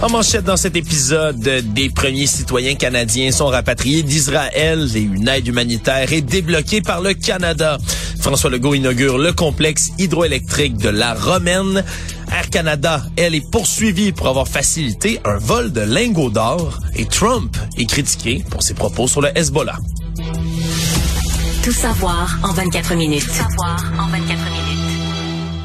En manchette dans cet épisode, des premiers citoyens canadiens sont rapatriés d'Israël et une aide humanitaire est débloquée par le Canada. François Legault inaugure le complexe hydroélectrique de la Romaine. Air Canada, elle, est poursuivie pour avoir facilité un vol de lingots d'or et Trump est critiqué pour ses propos sur le Hezbollah. Tout savoir en 24 minutes. Tout savoir en 24 minutes.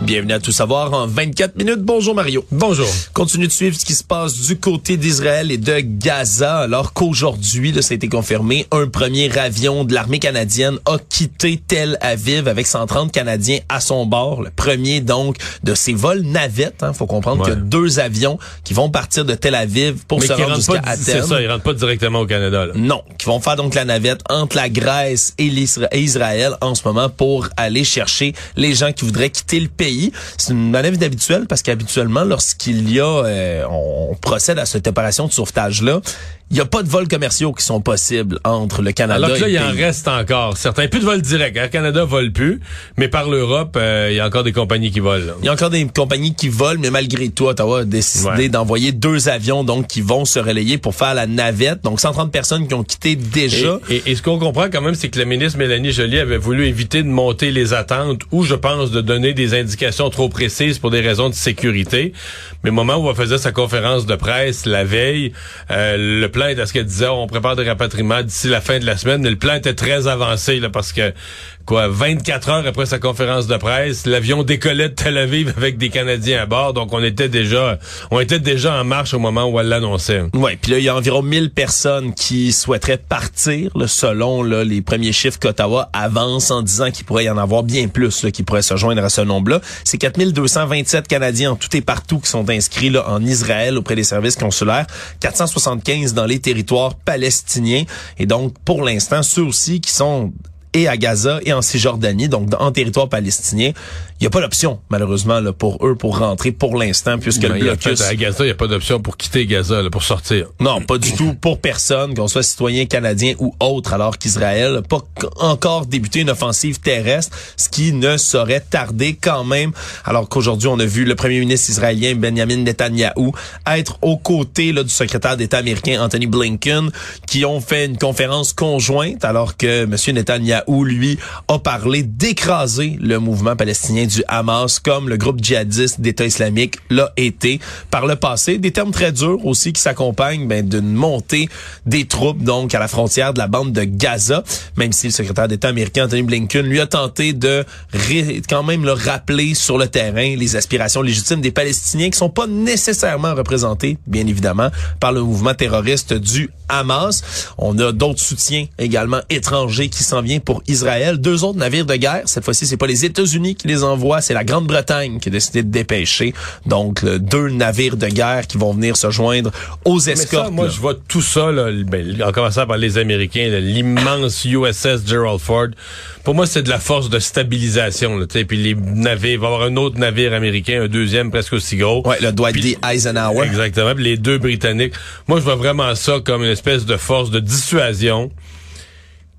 Bienvenue à Tout savoir en 24 minutes. Bonjour Mario. Bonjour. Continue de suivre ce qui se passe du côté d'Israël et de Gaza, alors qu'aujourd'hui, ça a été confirmé, un premier avion de l'armée canadienne a quitté Tel Aviv avec 130 Canadiens à son bord. Le premier, donc, de ces vols navettes. Hein, faut comprendre qu'il y a deux avions qui vont partir de Tel Aviv pour Mais se rendre jusqu'à Athènes. c'est ça, ils rentrent pas directement au Canada. Là. Non, qui vont faire donc la navette entre la Grèce et, et Israël en ce moment pour aller chercher les gens qui voudraient quitter le pays. C'est une manœuvre inhabituelle parce qu'habituellement, lorsqu'il y a, euh, on procède à cette opération de sauvetage-là, il n'y a pas de vols commerciaux qui sont possibles entre le Canada Alors que là, il en reste encore. Certains, plus de vols directs. Air Canada vole plus, mais par l'Europe, euh, il y a encore des compagnies qui volent. Il y a encore des compagnies qui volent, mais malgré tout, Ottawa a décidé Ouais. d'envoyer deux avions donc qui vont se relayer pour faire la navette. Donc 130 personnes qui ont quitté déjà. Et, et- et ce qu'on comprend quand même, c'est que la ministre Mélanie Joly avait voulu éviter de monter les attentes ou, je pense, de donner des indications trop précises pour des raisons de sécurité. Mais au moment où elle faisait sa conférence de presse la veille, euh, le plan à ce qu'elle disait, on prépare des rapatriements d'ici la fin de la semaine. Mais le plan était très avancé là, parce que quoi, 24 heures après sa conférence de presse, l'avion décollait de Tel Aviv avec des Canadiens à bord. Donc on était déjà, on était déjà en marche au moment où elle l'annonçait. Ouais, puis là il y a environ 1000 personnes qui souhaiteraient partir, là, selon là, les premiers chiffres qu'Ottawa avance en disant qu'il pourrait y en avoir bien plus là, qui pourraient se joindre à ce nombre-là. C'est 4227 Canadiens en tout et partout qui sont inscrits là, en Israël auprès des services consulaires, 475 dans les territoires palestiniens et donc pour l'instant ceux aussi qui sont et à Gaza et en Cisjordanie, donc en territoire palestinien. Il n'y a pas d'option, malheureusement, là, pour eux pour rentrer pour l'instant, puisque le blocus... fait- à Gaza, il n'y a pas d'option pour quitter Gaza, là, pour sortir. Non, pas du tout pour personne, qu'on soit citoyen canadien ou autre, alors qu'Israël n'a pas encore débuté une offensive terrestre, ce qui ne saurait tarder quand même, alors qu'aujourd'hui, on a vu le premier ministre israélien Benjamin Netanyahu être aux côtés là, du secrétaire d'État américain Anthony Blinken, qui ont fait une conférence conjointe, alors que M. Netanyahu, lui, a parlé d'écraser le mouvement palestinien du Hamas, comme le groupe djihadiste d'État islamique l'a été par le passé. Des termes très durs aussi qui s'accompagnent ben, d'une montée des troupes donc à la frontière de la bande de Gaza, même si le secrétaire d'État américain Anthony Blinken lui a tenté de quand même le rappeler sur le terrain les aspirations légitimes des Palestiniens qui sont pas nécessairement représentés, bien évidemment, par le mouvement terroriste du Hamas. On a d'autres soutiens également étrangers qui s'en viennent pour Israël. Deux autres navires de guerre. Cette fois-ci, c'est pas les États-Unis qui les envoient, c'est la Grande-Bretagne qui a décidé de dépêcher. Donc, le- deux navires de guerre qui vont venir se joindre aux Mais escortes. ça, moi, là. je vois tout ça, là, ben, en commençant par les Américains, l'immense USS Gerald Ford. Pour moi, c'est de la force de stabilisation. Là, puis les navires, il va y avoir un autre navire américain, un deuxième presque aussi gros. Ouais, le Dwight D. Eisenhower. Exactement. Les deux Britanniques. Moi, je vois vraiment ça comme une espèce de force de dissuasion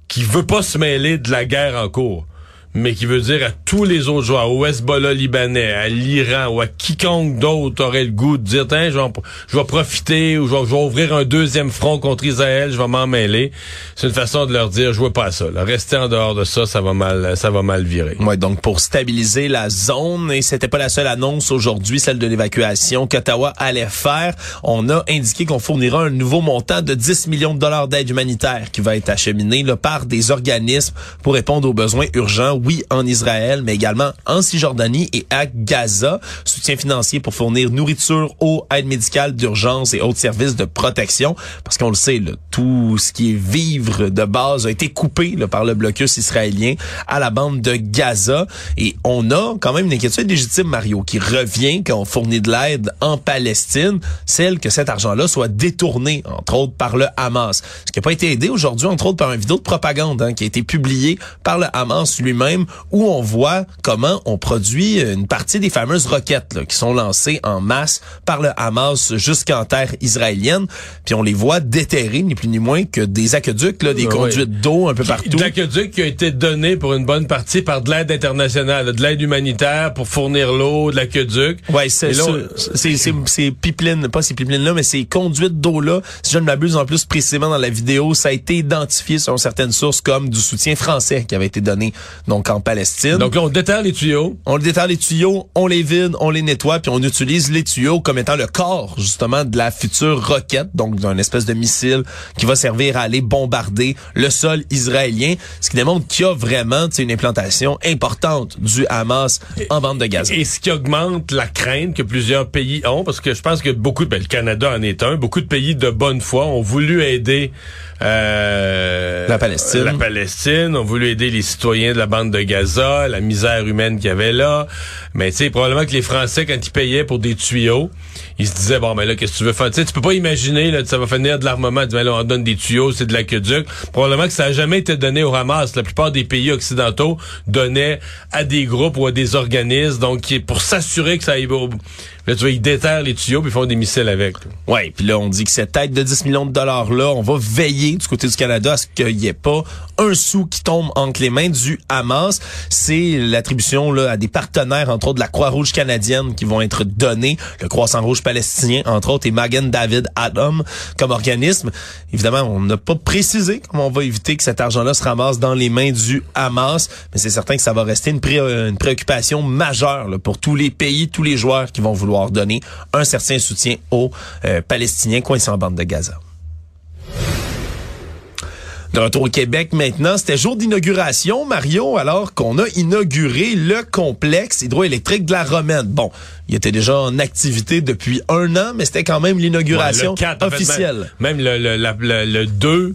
qui veut pas se mêler de la guerre en cours, mais qui veut dire à tous les autres joueurs, au Hezbollah libanais, à l'Iran ou à quiconque d'autre aurait le goût de dire, tiens, je vais, je vais profiter ou je vais, je vais ouvrir un deuxième front contre Israël, je vais m'en mêler. C'est une façon de leur dire, jouez pas à ça. Là. En dehors de ça, ça va mal, ça va mal virer. Ouais, donc pour stabiliser la zone, et c'était pas la seule annonce aujourd'hui, celle de l'évacuation qu'Ottawa allait faire. On a indiqué qu'on fournira un nouveau montant de 10 millions de dollars d'aide humanitaire qui va être acheminé là, par des organismes pour répondre aux besoins urgents, oui, en Israël, mais également en Cisjordanie et à Gaza. Soutien financier pour fournir nourriture, eau, aide médicale d'urgence et autres services de protection. Parce qu'on le sait, là, tout ce qui est vivre de base a été coupé là, par le blocus israélien à la bande de Gaza. Et on a quand même une inquiétude légitime, Mario, qui revient quand on fournit de l'aide en Palestine, celle que cet argent-là soit détourné, entre autres, par le Hamas. Ce qui n'a pas été aidé aujourd'hui, entre autres, par une vidéo de propagande hein, qui a été publiée par le Hamas lui-même même où on voit comment on produit une partie des fameuses roquettes là, qui sont lancées en masse par le Hamas jusqu'en terre israélienne. Puis on les voit déterrer, ni plus ni moins que des aqueducs, là, des Ouais. conduites d'eau un peu partout. L'aqueduc qui a été donné pour une bonne partie par de l'aide internationale, de l'aide humanitaire pour fournir l'eau, de l'aqueduc. Ouais, c'est ces pipelines, pas ces pipelines là, mais ces conduites d'eau là. Si je ne m'abuse en plus précisément dans la vidéo, ça a été identifié selon certaines sources comme du soutien français qui avait été donné donc en Palestine. Donc là, on déterre les tuyaux. on déterre les tuyaux, on les vide, on les nettoie, puis on utilise les tuyaux comme étant le corps justement de la future roquette, donc d'un espèce de missile qui va servir à aller bombarder le sol israélien, ce qui démontre qu'il y a vraiment une implantation importante du Hamas en bande de Gaza. Et ce qui augmente la crainte que plusieurs pays ont, parce que je pense que beaucoup, ben, le Canada en est un, beaucoup de pays de bonne foi ont voulu aider euh, La Palestine. la Palestine, ont voulu aider les citoyens de la bande de Gaza, la misère humaine qu'il y avait là. Mais tu sais, probablement que les Français, quand ils payaient pour des tuyaux, ils se disaient, bon, mais là, qu'est-ce que tu veux faire? Tu sais, tu peux pas imaginer, là, que ça va finir de l'armement. Tu Ben là, on donne des tuyaux, c'est de l'aqueduc. Probablement que ça a jamais été donné au Hamas. La plupart des pays occidentaux donnaient à des groupes ou à des organismes, donc, pour s'assurer que ça aille au... Là, tu vois, ils déterrent les tuyaux puis ils font des missiles avec. Ouais, puis là on dit que cette aide de 10 millions de dollars là, on va veiller du côté du Canada à ce qu'il n'y ait pas un sou qui tombe entre les mains du Hamas. C'est l'attribution là à des partenaires entre autres de la Croix-Rouge canadienne qui vont être donnés, le Croissant Rouge palestinien entre autres et Magen David Adam comme organisme. Évidemment, on n'a pas précisé comment on va éviter que cet argent-là se ramasse dans les mains du Hamas, mais c'est certain que ça va rester une préoccupation majeure là, pour tous les pays, tous les joueurs qui vont vouloir donner un certain soutien aux euh, Palestiniens coincés en bande de Gaza. De retour au Québec maintenant, c'était jour d'inauguration, Mario, alors qu'on a inauguré le complexe hydroélectrique de la Romaine. Bon, il était déjà en activité depuis un an, mais c'était quand même l'inauguration Ouais, le quatre, en fait, officielle. même, même le, le, la- le, le 2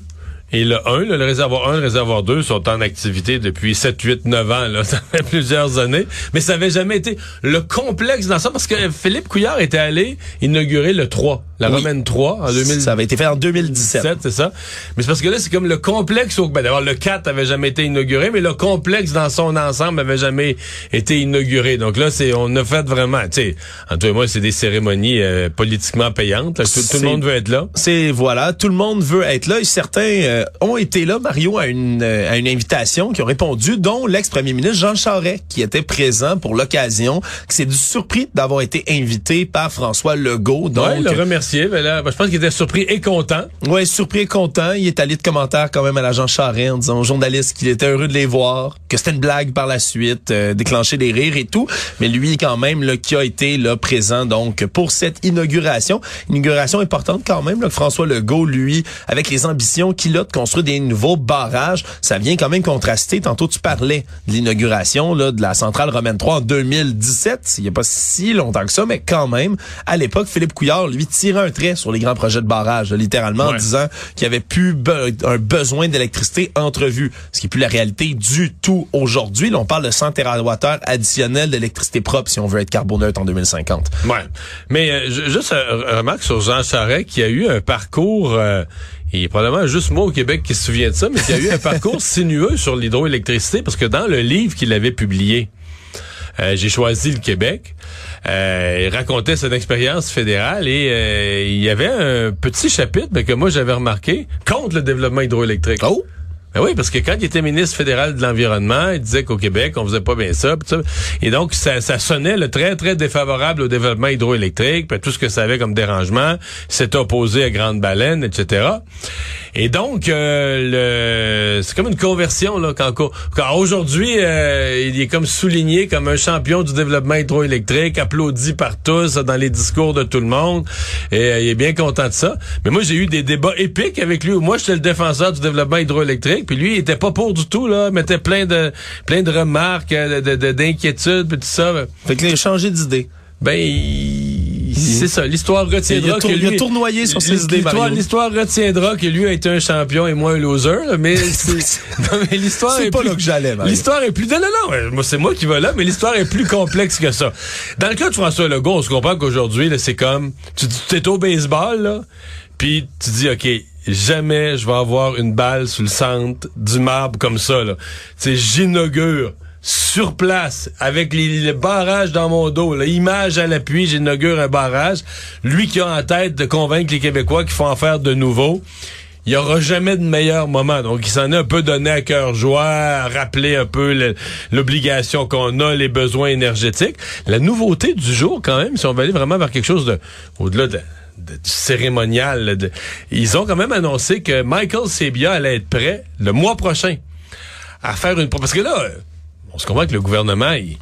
et le 1, là, le réservoir 1 et le réservoir 2 sont en activité depuis 7, 8, 9 ans. Là. Ça fait plusieurs années. Mais ça avait jamais été le complexe dans ça parce que Philippe Couillard était allé inaugurer le 3, la Oui. Romaine 3 en 2017. Ça avait été fait en 2017. c'est ça. Mais c'est parce que là, c'est comme le complexe. Au... Ben, D'abord, le 4 avait jamais été inauguré, mais le complexe dans son ensemble avait jamais été inauguré. Donc là, c'est on a fait vraiment, tu sais, en toi et moi, c'est des cérémonies euh, politiquement payantes. là. Tout, tout le monde veut être là. C'est voilà, tout le monde veut être là et certains euh, ont été là, Mario, à une euh, à une invitation, qui ont répondu, dont l'ex-premier ministre Jean Charest, qui était présent pour l'occasion, qui s'est surpris d'avoir été invité par François Legault. Donc, ouais, le Ben là, ben, je pense qu'il était surpris et content. Ouais, surpris et content. Il est allé de commentaires quand même à l'agent Charest en disant aux qu'il était heureux de les voir, que c'était une blague par la suite, euh, déclencher des rires et tout. Mais lui, quand même, là, qui a été là présent donc pour cette inauguration, inauguration importante quand même. Là, que François Legault, lui, avec les ambitions qu'il a de construire des nouveaux barrages, ça vient quand même contraster. Tantôt, tu parlais de l'inauguration de la centrale Romaine 3 en 2017. Il n'y a pas si longtemps que ça, mais quand même, à l'époque, Philippe Couillard, lui, tirait un trait sur les grands projets de barrage, littéralement en disant qu'il y avait plus be- un besoin d'électricité entrevu, ce qui est plus la réalité du tout aujourd'hui. Là, on parle de 100 TWh additionnels d'électricité propre si on veut être carboneutre en 2050. Ouais. Mais euh, ju- juste un remarque sur Jean Charest qui a eu un parcours euh, il est probablement juste moi au Québec qui se souvient de ça, mais qui a eu un parcours sinueux sur l'hydroélectricité parce que dans le livre qu'il avait publié, euh, j'ai choisi le Québec. Euh, il racontait son expérience fédérale et euh, il y avait un petit chapitre ben, que moi j'avais remarqué contre le développement hydroélectrique. Oh! Ben oui, parce que quand il était ministre fédéral de l'Environnement, il disait qu'au Québec, on faisait pas bien ça. pis ça. Et donc, ça, ça sonnait le très, très défavorable au développement hydroélectrique, puis tout ce que ça avait comme dérangement, s'est opposé à Grande Baleine, etc. Et donc, euh, le c'est comme une conversion, là, quand, quand aujourd'hui, euh, il est comme souligné comme un champion du développement hydroélectrique, applaudi par tous dans les discours de tout le monde, et euh, il est bien content de ça. Mais moi, j'ai eu des débats épiques avec lui, moi, j'étais le défenseur du développement hydroélectrique, puis lui, il était pas pour du tout, là, mettait plein de plein de remarques, euh, de, de- d'inquiétudes, puis tout ça. Fait que là, il a changé d'idée. Ben, il- c'est ça. L'histoire retiendra Il tour- que il a lui, tournoyé sur ses idées, l'histoire, retiendra que lui a été un champion et moi un loser. là, mais c'est, l'histoire C'est est pas plus- là que j'allais. L'histoire est plus. Non, c'est moi qui va là, mais l'histoire est plus complexe que ça. Dans le cas de François Legault, on se comprend qu'aujourd'hui, là, c'est comme tu tu es au baseball, là, puis tu dis, ok. Jamais je vais avoir une balle sur le centre du marbre comme ça. Là. J'inaugure sur place, avec les, barrages dans mon dos, l'image à l'appui, j'inaugure un barrage. Lui qui a en tête de convaincre les Québécois qu'il faut en faire de nouveau il y aura jamais de meilleur moment. Donc, il s'en est un peu donné à cœur joie, rappeler un peu l'obligation qu'on a, les besoins énergétiques. La nouveauté du jour, quand même, si on va aller vraiment vers quelque chose de, au-delà de, du cérémonial, ils ont quand même annoncé que Michael Sebia allait être prêt le mois prochain à faire une... Parce que là, on se comprend que le gouvernement, il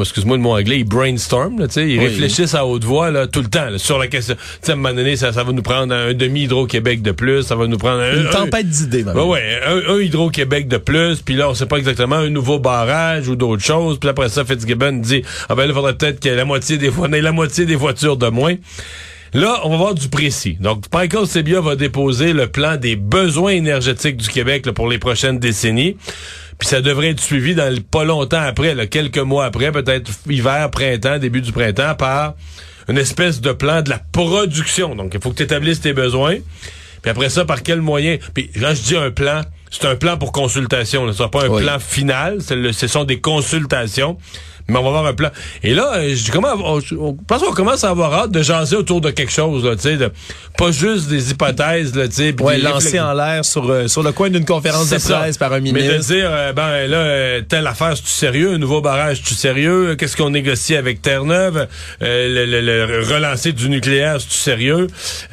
excuse-moi de mon anglais, ils brainstorm, là, ils oui. réfléchissent à haute voix là, tout le temps sur la question. à un moment donné, ça, ça va nous prendre un demi-Hydro-Québec de plus, ça va nous prendre un... Une tempête d'idées, même. Ouais, un, un Hydro-Québec de plus, puis là, on sait pas exactement un nouveau barrage ou d'autres choses, puis après ça, Fitzgibbon dit, ah ben là, il faudrait peut-être que la moitié des fois, la moitié des voitures de moins. Là, on va voir du précis. Donc, Michael Sebia va déposer le plan des besoins énergétiques du Québec là, pour les prochaines décennies. Puis ça devrait être suivi dans pas longtemps après, là, quelques mois après, peut-être hiver, printemps, début du printemps, par une espèce de plan de la production. Donc, il faut que tu établisses tes besoins. Puis après ça, par quel moyen? Puis quand je dis un plan, c'est un plan pour consultation. Ce n'est pas un plan final. ce sont des consultations mais on va avoir un plan. Et là, euh, je comment, on, on, pense qu'on commence à avoir hâte de jaser autour de quelque chose, là, tu sais, pas juste des hypothèses, là, tu sais. Ouais, lancer en l'air sur, euh, sur le coin d'une conférence de presse par un ministre. Mais de dire, euh, ben là, telle affaire, c'est-tu sérieux? Un nouveau barrage, c'est-tu sérieux? Qu'est-ce qu'on négocie avec Terre-Neuve? Le, le, le, relancer du nucléaire, c'est-tu sérieux?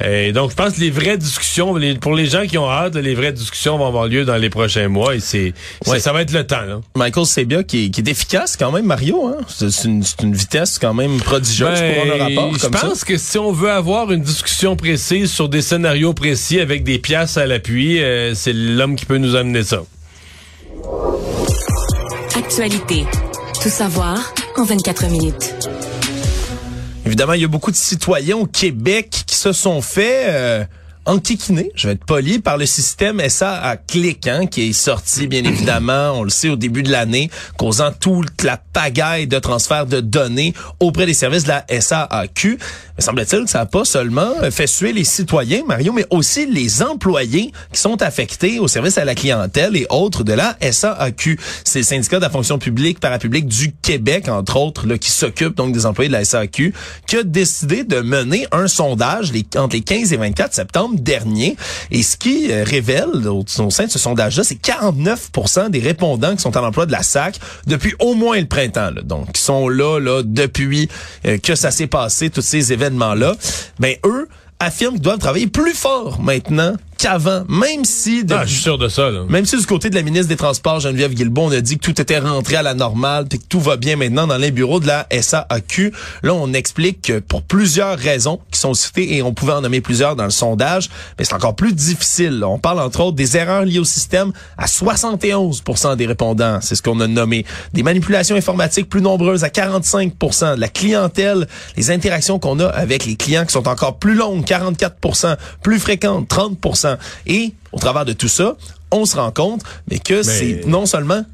Et donc, je pense que les vraies discussions, les, pour les gens qui ont hâte, les vraies discussions vont avoir lieu dans les prochains mois et c'est, ouais. ça va être le temps, là. Michael Sebia, qui, qui est efficace quand même, Mario, Hein? C'est une, une, vitesse quand même prodigieuse ben, pour un rapport comme ça. Je pense que si on veut avoir une discussion précise sur des scénarios précis avec des pièces à l'appui, euh, c'est l'homme qui peut nous amener ça. Actualité. Tout savoir en 24 minutes. Évidemment, il y a beaucoup de citoyens au Québec qui se sont fait... Euh, enquiquiné, je vais être poli, par le système SA à clic, hein, qui est sorti, bien évidemment, on le sait, au début de l'année, causant toute la pagaille de transfert de données auprès des services de la SAAQ. Mais semble-t-il que ça n'a pas seulement fait suer les citoyens, Mario, mais aussi les employés qui sont affectés au service à la clientèle et autres de la SAAQ. C'est le syndicat de la fonction publique parapublique du Québec, entre autres, là, qui s'occupe donc des employés de la SAAQ, qui a décidé de mener un sondage les, entre les 15 et 24 septembre dernier. Et ce qui euh, révèle au, au sein de ce sondage-là, c'est 49% des répondants qui sont à l'emploi de la SAC depuis au moins le printemps. Là, donc, qui sont là, là depuis euh, que ça s'est passé, tous ces événements-là. Ben, eux affirment qu'ils doivent travailler plus fort maintenant qu'avant, même si... De, ah, je suis sûr de ça. Là. Même si du côté de la ministre des Transports, Geneviève Guilbeault, on a dit que tout était rentré à la normale, puis que tout va bien maintenant dans les bureaux de la SAAQ. Là, on explique que pour plusieurs raisons qui sont citées, et on pouvait en nommer plusieurs dans le sondage, mais c'est encore plus difficile. On parle entre autres des erreurs liées au système à 71% des répondants, c'est ce qu'on a nommé. Des manipulations informatiques plus nombreuses à 45% de la clientèle, les interactions qu'on a avec les clients qui sont encore plus longues, 44% plus fréquentes, 30 et au travers de tout ça, on se rend compte mais que c'est non seulement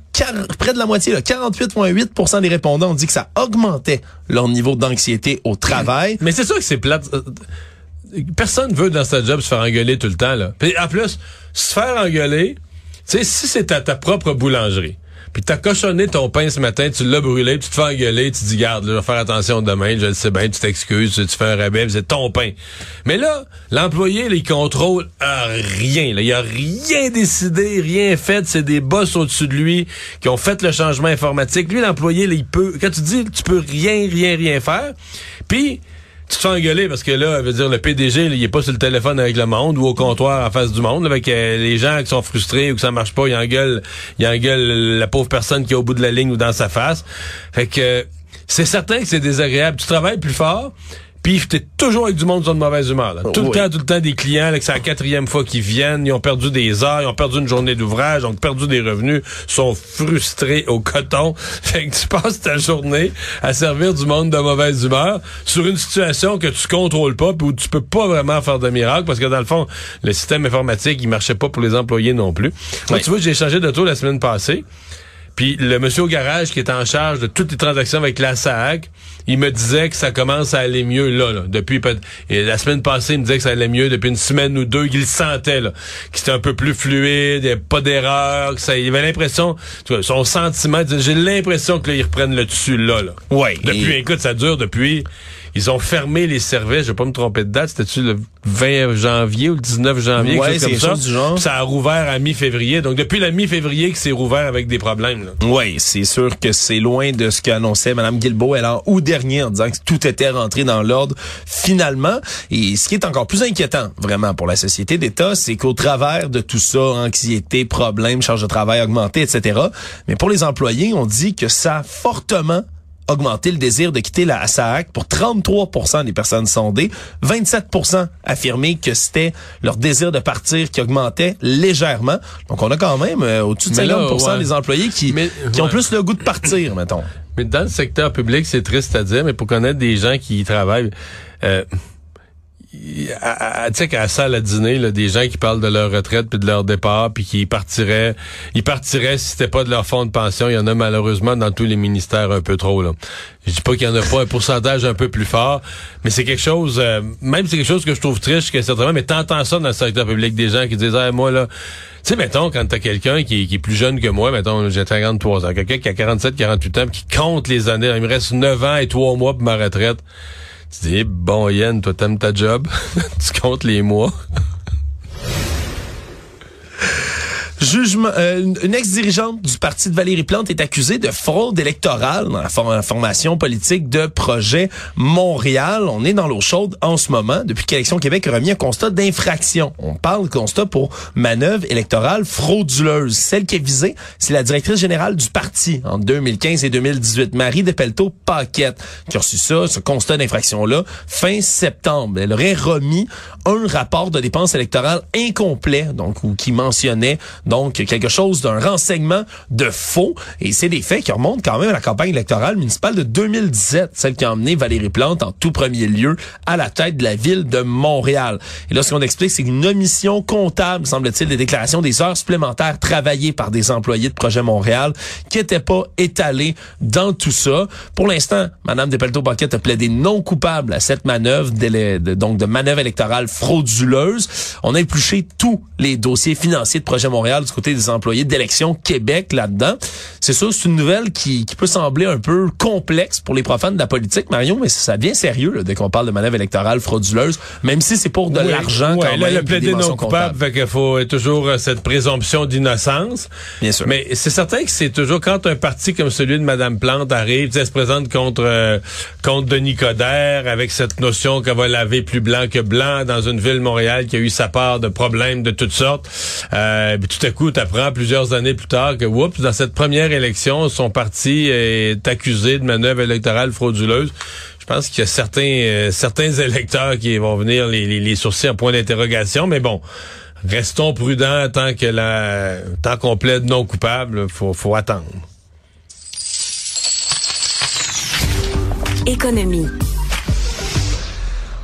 près de la moitié, 48,8% des répondants ont dit que ça augmentait leur niveau d'anxiété au travail. Mais c'est sûr que c'est plate. Euh, personne veut dans sa job se faire engueuler tout le temps. Là. Puis en plus, se faire engueuler, tu sais, si c'est à ta propre boulangerie, puis t'as cochonné ton pain ce matin, tu l'as brûlé, tu te fais engueuler, tu te dis garde, je vais faire attention demain, je le sais bien, tu t'excuses, tu fais un rabais, c'est ton pain. Mais là, l'employé, il contrôle rien. Il a rien décidé, rien fait, c'est des boss au-dessus de lui qui ont fait le changement informatique. Lui, l'employé, il peut, quand tu dis tu peux rien, rien, rien faire, puis tu te fais engueuler parce que là, veut dire le PDG, il est pas sur le téléphone avec le monde ou au comptoir en face du monde, avec euh, les gens qui sont frustrés ou que ça marche pas, il engueule, il engueule la pauvre personne qui est au bout de la ligne ou dans sa face. Fait que c'est certain que c'est désagréable. Tu travailles plus fort, puis t'es toujours avec du monde sur de mauvaise humeur. Là. Tout le temps, tout le temps des clients, là, que c'est la quatrième fois qu'ils viennent, ils ont perdu des heures, ils ont perdu une journée d'ouvrage, ils ont perdu des revenus, sont frustrés au coton. Fait que tu passes ta journée à servir du monde de mauvaise humeur sur une situation que tu contrôles pas, puis où tu peux pas vraiment faire de miracle, parce que dans le fond, le système informatique, il marchait pas pour les employés non plus. Moi, tu vois, j'ai changé de tour la semaine passée. Puis le monsieur au garage qui est en charge de toutes les transactions avec la SAC, il me disait que ça commence à aller mieux là. là depuis et la semaine passée, il me disait que ça allait mieux depuis une semaine ou deux, qu'il sentait là, que c'était un peu plus fluide, il n'y avait pas d'erreur, que ça, il avait l'impression, son sentiment, j'ai l'impression que là, ils reprennent le dessus là. là. Ouais. Depuis, écoute, ça dure depuis ils ont fermé les services, je vais pas me tromper de date, c'était-tu le 20 janvier ou le 19 janvier, ouais, quelque chose comme ça? Du genre. Ça a rouvert à mi-février. Donc depuis la mi-février que c'est rouvert avec des problèmes. Oui, c'est sûr que c'est loin de ce qu'annonçait Mme Guilbeault elle en août dernier en disant que tout était rentré dans l'ordre finalement. Et ce qui est encore plus inquiétant vraiment pour la société d'État, c'est qu'au travers de tout ça, anxiété, problèmes, charge de travail augmentée, etc. Mais pour les employés, on dit que ça a fortement augmenté le désir de quitter la SAAC pour 33% des personnes sondées. 27% affirmé que c'était leur désir de partir qui augmentait légèrement. Donc, on a quand même euh, au-dessus de 50% des employés qui, qui ont plus le goût de partir, mettons. Mais dans le secteur public, c'est triste à dire, mais pour connaître des gens qui y travaillent... Euh, tu sais qu'à la salle à dîner, là, des gens qui parlent de leur retraite puis de leur départ puis qui partiraient, ils partiraient si c'était pas de leur fonds de pension. Il y en a malheureusement dans tous les ministères un peu trop là. Je dis pas qu'il y en a pas un pourcentage un peu plus fort, mais c'est quelque chose, euh, même c'est quelque chose que je trouve triste, que certainement, mais t'entends ça dans le secteur public, des gens qui disent, ah, moi là, tu sais, mettons, quand t'as quelqu'un qui, qui, est plus jeune que moi, mettons, j'ai 53 ans, quelqu'un qui a 47, 48 ans, qui compte les années, il me reste 9 ans et 3 mois pour ma retraite. Tu dis, bon, Yann, toi, t'aimes ta job? tu comptes les mois? Jugement, euh, une ex-dirigeante du parti de Valérie Plante est accusée de fraude électorale dans la formation politique de Projet Montréal. On est dans l'eau chaude en ce moment depuis qu'Élection Québec a remis un constat d'infraction. On parle de constat pour manœuvre électorale frauduleuse. Celle qui est visée, c'est la directrice générale du parti en 2015 et 2018, Marie Depelto-Paquette, qui a reçu ça, ce constat d'infraction-là, fin septembre. Elle aurait remis un rapport de dépenses électorales incomplet, donc, ou qui mentionnait donc quelque chose d'un renseignement de faux. Et c'est des faits qui remontent quand même à la campagne électorale municipale de 2017, celle qui a emmené Valérie Plante en tout premier lieu à la tête de la ville de Montréal. Et là, ce qu'on explique, c'est une omission comptable, semble-t-il, des déclarations des heures supplémentaires travaillées par des employés de Projet Montréal qui n'étaient pas étalées dans tout ça. Pour l'instant, Mme Despelto-Paquette a plaidé non coupable à cette manœuvre, donc de manœuvre électorale frauduleuse. On a épluché tous les dossiers financiers de Projet Montréal du côté des employés d'élection Québec là-dedans. C'est ça, c'est une nouvelle qui, qui, peut sembler un peu complexe pour les profanes de la politique, Marion, mais ça devient sérieux là, dès qu'on parle de manœuvre électorale frauduleuse, même si c'est pour de l'argent quand même. le plaider non coupable, fait qu'il faut toujours euh, cette présomption d'innocence. Bien sûr. Mais c'est certain que c'est toujours quand un parti comme celui de Madame Plante arrive, elle se présente contre euh, contre Denis Coderre avec cette notion qu'elle va laver plus blanc que blanc dans une ville Montréal qui a eu sa part de problèmes de toutes sortes. Euh, tout coup, tu apprends plusieurs années plus tard que, oups, dans cette première élection, son parti est accusé de manœuvre électorale frauduleuse. Je pense qu'il y a certains euh, certains électeurs qui vont venir les, les, les point d'interrogation, mais bon, restons prudents tant que la tant qu'on plaide non coupable, faut faut attendre. Économie.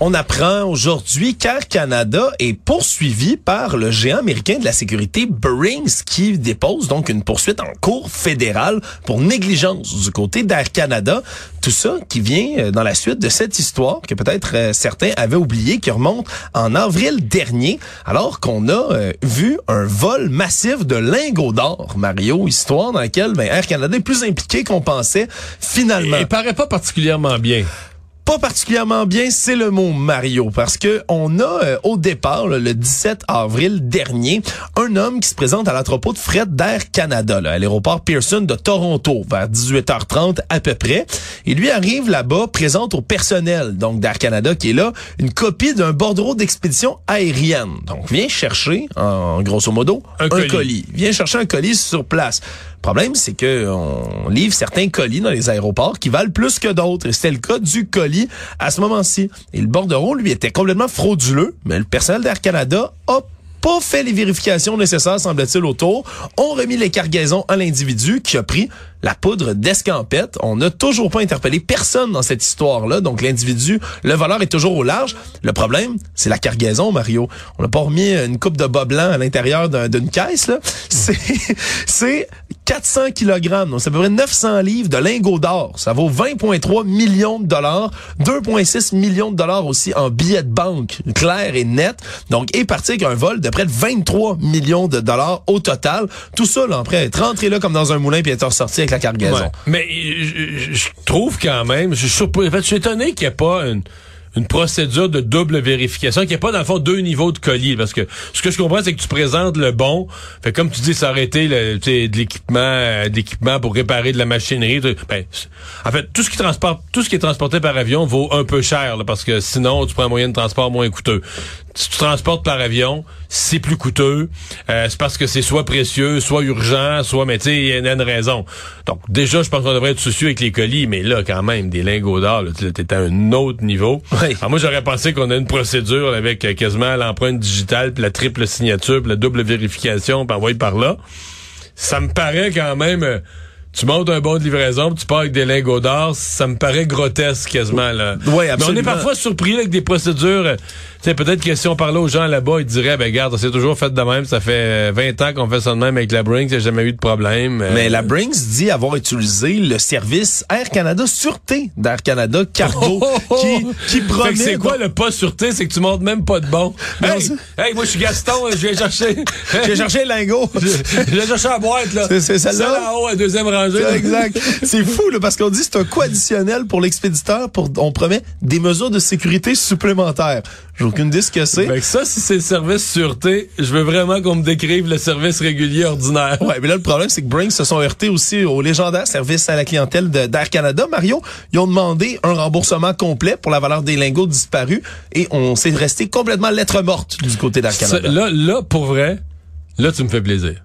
On apprend aujourd'hui qu'Air Canada est poursuivi par le géant américain de la sécurité Boeing, qui dépose donc une poursuite en cours fédérale pour négligence du côté d'Air Canada. Tout ça qui vient euh, dans la suite de cette histoire que peut-être euh, certains avaient oublié, qui remonte en avril dernier, alors qu'on a euh, vu un vol massif de lingots d'or, Mario, histoire dans laquelle ben, Air Canada est plus impliqué qu'on pensait finalement. Il paraît pas particulièrement bien pas particulièrement bien, c'est le mot Mario, parce que on a euh, au départ, le 17 avril dernier, un homme qui se présente à l'entrepôt de fret d'Air Canada, à l'aéroport Pearson de Toronto, vers 18h30 à peu près. Et lui arrive là-bas, présente au personnel donc d'Air Canada qui est là, une copie d'un bordereau d'expédition aérienne. Donc vient chercher, en grosso modo, un, colis. colis. Vient chercher un colis sur place. Le problème, c'est que on livre certains colis dans les aéroports qui valent plus que d'autres. Et c'était le cas du colis à ce moment-ci. Et le bordereau, lui, était complètement frauduleux, mais le personnel d'Air Canada a pas fait les vérifications nécessaires, semble-t-il, autour, ont remis les cargaisons à l'individu qui a pris la poudre d'escampette. On n'a toujours pas interpellé personne dans cette histoire-là. Donc, l'individu, le voleur est toujours au large. Le problème, c'est la cargaison, Mario. On n'a pas remis une coupe de bas blanc à l'intérieur d'une caisse, là. C'est, c'est 400 kg, donc c'est à peu près 900 livres de lingots d'or. Ça vaut 20,3 millions de dollars, 2,6 millions de dollars aussi en billets de banque, clair et net. Donc, est parti avec un vol de près de 23 millions de dollars au total. Tout ça, là, après, être rentré là comme dans un moulin puis être ressorti avec la cargaison. Mais je, je trouve quand même, je suis en fait, je suis étonné qu'il n'y ait pas une une procédure de double vérification, qui n'y pas dans le fond deux niveaux de colis. Parce que ce que je comprends, c'est que tu présentes le bon. Fait comme tu dis, ça de l'équipement, euh, de l'équipement pour réparer de la machinerie. Ben, en fait, tout ce qui transporte, tout ce qui est transporté par avion vaut un peu cher, parce que sinon, tu prends un moyen de transport moins coûteux si tu transportes par avion, c'est plus coûteux. Euh, c'est parce que c'est soit précieux, soit urgent, soit, mais tu sais, il y a une raison. Donc, déjà, je pense qu'on devrait être soucieux avec les colis, mais là, quand même, des lingots d'or, t'es à un autre niveau. Alors moi, j'aurais pensé qu'on a une procédure avec euh, quasiment l'empreinte digitale, puis la triple signature, puis la double vérification, puis envoyer par là. Ça me paraît quand même... Euh, tu montes un bon de livraison, tu pars avec des lingots d'or, ça me paraît grotesque quasiment là. Oui, absolument. Mais on est parfois surpris avec des procédures sais, peut-être que si on parlait aux gens là-bas, ils diraient, ben regarde, c'est toujours fait de même. Ça fait 20 ans qu'on fait ça de même avec la Brinks, il n'y a jamais eu de problème. Mais la Brinks dit avoir utilisé le service Air Canada Sûreté d'Air Canada Cargo qui, qui promet... c'est quoi le pas sûreté? C'est que tu montes même pas de bon. hey, hey, moi je suis Gaston, je vais chercher... je vais chercher le lingot. je vais chercher la boîte, là. C'est celle-là? en haut, à deuxième Exact. c'est fou, là, parce qu'on dit c'est un coût additionnel pour l'expéditeur. Pour, on promet des mesures de sécurité supplémentaires. J'ai aucune idée ce que c'est. Ben ça, si c'est le service sûreté, je veux vraiment qu'on me décrive le service régulier ordinaire. Ouais, mais là, le problème, c'est que Brinks se sont heurtés aussi au légendaire service à la clientèle d'Air Canada. Mario, ils ont demandé un remboursement complet pour la valeur des lingots disparus et on s'est resté complètement lettre morte du côté d'Air Canada. là, là, pour vrai, là, tu me fais plaisir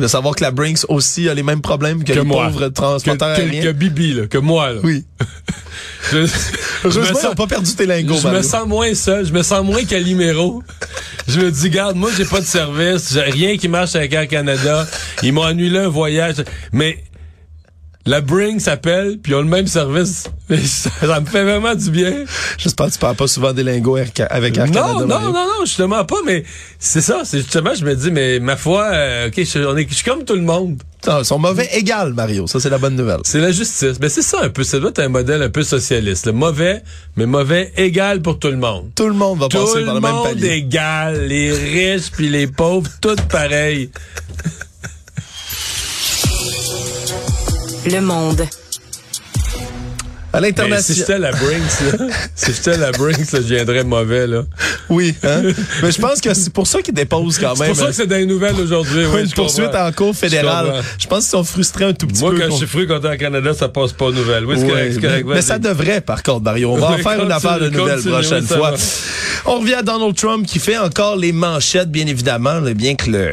de savoir que la Brinks aussi a les mêmes problèmes que, les pauvres transporteurs que. Que, Bibi, là, que moi. Là. Oui. je, je me sens pas perdu tes lingots. Je me sens moins seul, je me sens moins Calimero. je me dis, garde, moi j'ai pas de service, j'ai rien qui marche avec Air Canada. Ils m'ont annulé un voyage, mais la Bring s'appelle, puis ils ont le même service. ça, me fait vraiment du bien. J'espère que tu parles pas souvent des lingots avec Air Canada. Non, non, non, non, justement pas, mais c'est ça. C'est justement, je me dis, mais ma foi, euh, ok, je, on est, je suis comme tout le monde. ils sont mauvais égal, Mario. Ça, c'est la bonne nouvelle. C'est la justice. Mais c'est ça un peu. Ça doit être un modèle un peu socialiste. Le mauvais, mais mauvais égal pour tout le monde. Tout le monde va passer par le même palier. Tout le monde égal. Les riches puis les pauvres, tout pareil. Le Monde. À l'international. Si j'étais la Brinks, là, si j'étais la Brinks, là, je viendrais mauvais, là. Oui, hein? Mais je pense que c'est pour ça qu'ils déposent quand même. C'est pour ça que c'est dans les nouvelles aujourd'hui. Oui, une poursuite en cours fédérale. Je, pense qu'ils sont frustrés un tout petit peu. Moi, quand je suis frustré quand au Canada, ça passe pas aux nouvelles. Oui, c'est correct, correct, Mais ça devrait, par contre, Mario. On va en faire une affaire de nouvelles prochaine fois. On revient à Donald Trump qui fait encore les manchettes, bien évidemment, bien que le,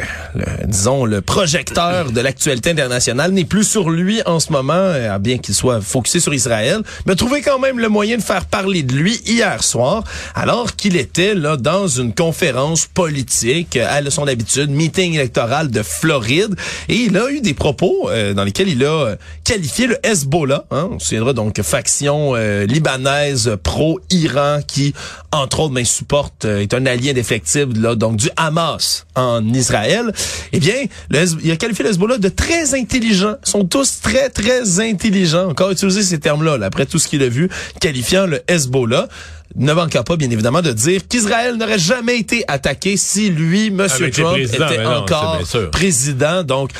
disons, le projecteur de l'actualité internationale n'est plus sur lui en ce moment, bien qu'il soit focusé sur Israël mais trouvé quand même le moyen de faire parler de lui hier soir, alors qu'il était là dans une conférence politique à son habitude, meeting électoral de Floride, et il a eu des propos euh, dans lesquels il a qualifié le Hezbollah, hein, on se souviendra donc faction euh, libanaise pro-Iran qui, entre autres, ben, supporte, euh, est un allié indéfectible là, donc du Hamas en Israël. Eh bien, il a qualifié le Hezbollah de très intelligent. Ils sont tous très, très intelligents. Encore utiliser ces termes-là, là, après tout ce qu'il a vu, qualifiant le Hezbollah ne manqua pas, bien évidemment, de dire qu'Israël n'aurait jamais été attaqué si lui, M. Trump, était encore président. Donc,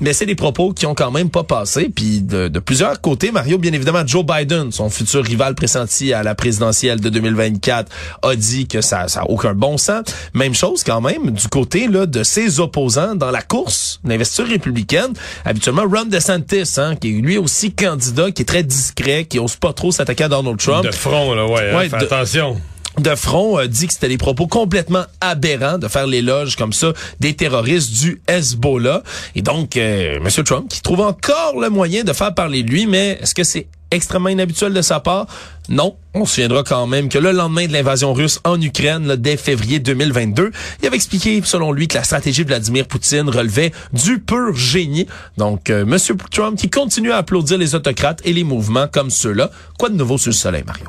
mais c'est des propos qui ont quand même pas passé. Puis de, plusieurs côtés, Mario, bien évidemment, Joe Biden, son futur rival pressenti à la présidentielle de 2024, a dit que ça, ça a aucun bon sens. Même chose quand même du côté là de ses opposants dans la course, l'investiture républicaine. Habituellement, Ron DeSantis, hein, qui est lui aussi candidat, qui est très discret, qui ose pas trop s'attaquer à Donald Trump. De front, là, ouais. Hein, attention de front dit que c'était des propos complètement aberrants de faire l'éloge comme ça des terroristes du Hezbollah. Et donc, euh, M. Trump qui trouve encore le moyen de faire parler de lui, mais est-ce que c'est extrêmement inhabituel de sa part? Non. On se souviendra quand même que le lendemain de l'invasion russe en Ukraine, dès février 2022, il avait expliqué, selon lui, que la stratégie de Vladimir Poutine relevait du pur génie. Donc, euh, M. Trump qui continue à applaudir les autocrates et les mouvements comme ceux-là. Quoi de nouveau sur le soleil, Mario?